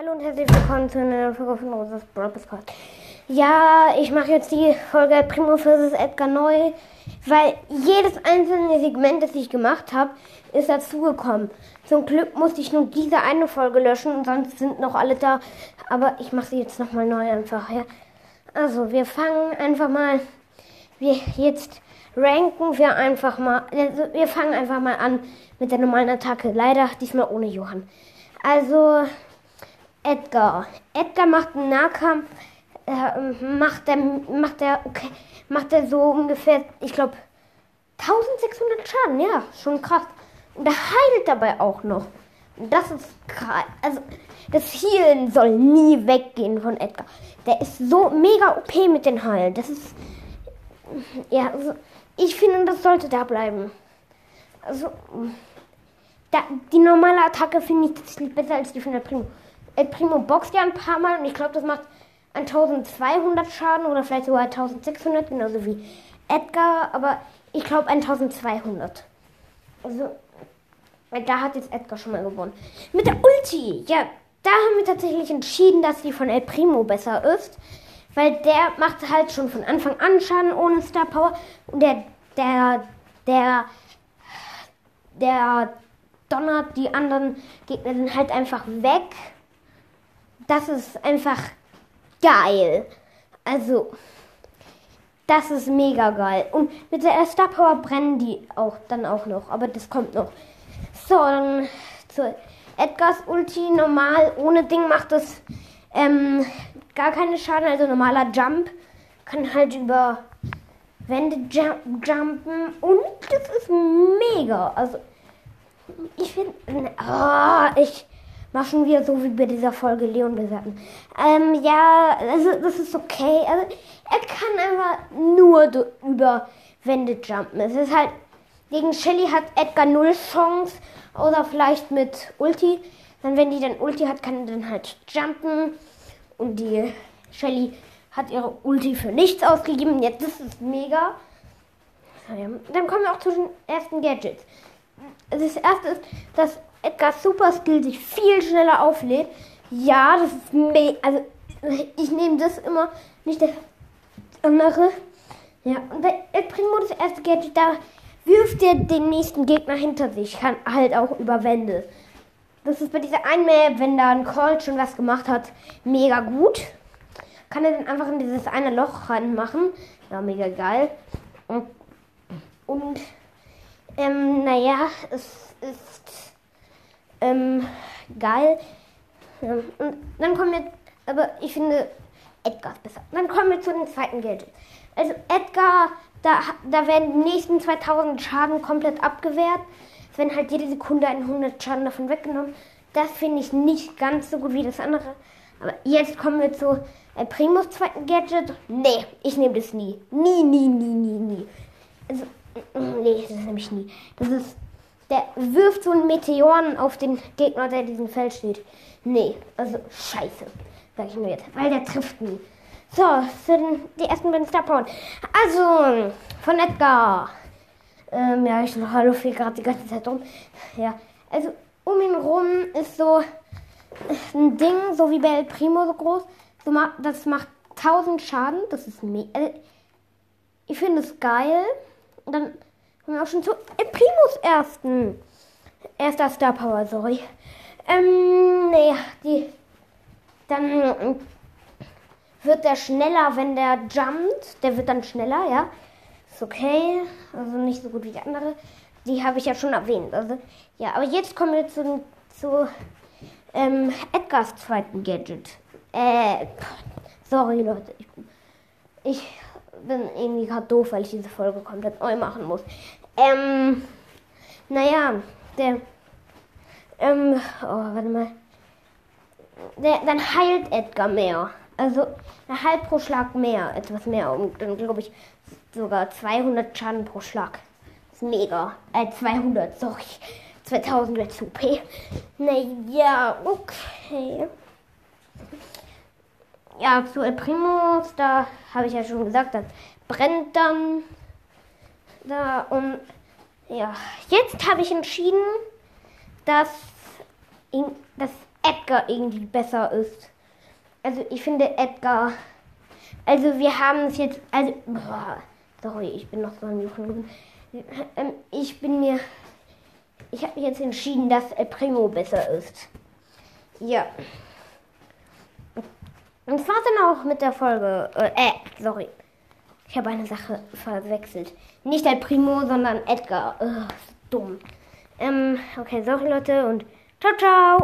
Hallo und herzlich willkommen zu einer Folge von Rosas Brawl Podcast. Ja, ich mache jetzt die Folge Primo vs. Edgar neu, weil jedes einzelne Segment, das ich gemacht habe, ist dazugekommen. Zum Glück musste ich nur diese eine Folge löschen und sonst sind noch alle da. Aber ich mache sie jetzt nochmal neu einfach. Ja. Also, wir fangen einfach mal. Wir jetzt ranken wir einfach mal. Also, wir fangen einfach mal an mit der normalen Attacke. Leider diesmal ohne Johann. Also, Edgar. Edgar macht einen Nahkampf. Äh, macht der, macht der, okay, macht der so ungefähr, ich glaube, 1600 Schaden. Ja, schon krass. Und der heilt dabei auch noch. Und das ist krass. Also, das Healen soll nie weggehen von Edgar. Der ist so mega OP mit den Heilen. Das ist, ja, also, ich finde, das sollte da bleiben. Also, da, die normale Attacke finde ich tatsächlich besser als die von der Primo. El Primo boxt ja ein paar Mal und ich glaube, das macht 1200 Schaden oder vielleicht sogar 1600, genauso wie Edgar, aber ich glaube 1200. Also, da hat jetzt Edgar schon mal gewonnen. Mit der Ulti, ja, da haben wir tatsächlich entschieden, dass die von El Primo besser ist, weil der macht halt schon von Anfang an Schaden ohne Star Power und der, der, der, der donnert die anderen Gegner sind halt einfach weg das ist einfach geil. Also, das ist mega geil. Und mit der Star Power brennen die auch dann auch noch. Aber das kommt noch. So, dann zu Edgars Ulti. Normal, ohne Ding macht das ähm, gar keine Schaden. Also normaler Jump. Kann halt über Wände jump jumpen. Und das ist mega. Also, ich finde. Oh, ich Mach schon wieder so wie bei dieser Folge Leon besagen. Ähm, ja, also das ist okay. Also er kann einfach nur über Wände jumpen. Es ist halt, gegen Shelly hat Edgar null Chance. Oder vielleicht mit Ulti. Dann, wenn die dann Ulti hat, kann er dann halt jumpen. Und die Shelly hat ihre Ulti für nichts ausgegeben. Jetzt das ist mega. Dann kommen wir auch zu den ersten Gadgets. Das erste ist, dass Edgars Super Skill sich viel schneller auflädt. Ja, das ist me also ich nehme das immer, nicht das andere. Ja, und der El Primo, das erste Gadget, da wirft er den nächsten Gegner hinter sich, kann halt auch über Wände. Das ist bei dieser einen Map, wenn da ein Colt schon was gemacht hat, mega gut. Kann er dann einfach in dieses eine Loch reinmachen. Ja, mega geil. Und, und ähm, naja, es ist ähm, geil. Und dann kommen wir, aber ich finde Edgar ist besser. Dann kommen wir zu den zweiten Gadget. Also Edgar, da, da werden die nächsten 2000 Schaden komplett abgewehrt. Es werden halt jede Sekunde 100 Schaden davon weggenommen. Das finde ich nicht ganz so gut wie das andere. Aber jetzt kommen wir zu äh, Primus zweiten Gadget. Nee, ich nehme das nie. Nie, nie, nie, nie, nie. Also, nee, das nehme ich nie. Das ist der wirft so einen Meteoren auf den Gegner, der in diesem Feld steht. Nee, also scheiße, sag ich nur jetzt, weil der trifft nie. So, sind die ersten beiden Star. Also, von Edgar. Ähm, ja, ich hallo viel gerade die ganze Zeit rum. Ja, also um ihn rum ist so ein Ding, so wie bei El Primo so groß. So, das macht 1000 Schaden. Das ist mega. Also, ich finde es geil. Und dann Wir auch schon zu Primus ersten. Erster Star Power, sorry. Ähm, nee, die. Dann wird der schneller, wenn der jumpt. Der wird dann schneller, ja. Ist okay. Also nicht so gut wie die andere. Die habe ich ja schon erwähnt. Also, ja, aber jetzt kommen wir zu, zu ähm, Edgars zweiten Gadget. Äh, sorry, Leute. Ich bin irgendwie gerade doof, weil ich diese Folge komplett neu machen muss. Ähm, naja, der, ähm, oh, warte mal. Der, dann heilt Edgar mehr. Also, er heilt pro Schlag mehr, etwas mehr. Und dann glaube ich sogar 200 Schaden pro Schlag. Das ist mega. Äh, 200, sorry. 2000 wird zu P. Naja, okay. Ja, zu El Primus, da habe ich ja schon gesagt, das brennt dann da und ja, jetzt habe ich entschieden, dass, dass Edgar irgendwie besser ist. Also ich finde Edgar. Also wir haben es jetzt. Also. Boah, sorry, ich bin noch so ein Juchen. Ähm, ich bin mir. Ich habe jetzt entschieden, dass El Primo besser ist. Ja. Und war's dann auch mit der Folge. Äh, äh sorry. Ich habe eine Sache verwechselt. Nicht El Primo, sondern Edgar. Ugh, dumm. Ähm, okay, sorry Leute und ciao, ciao.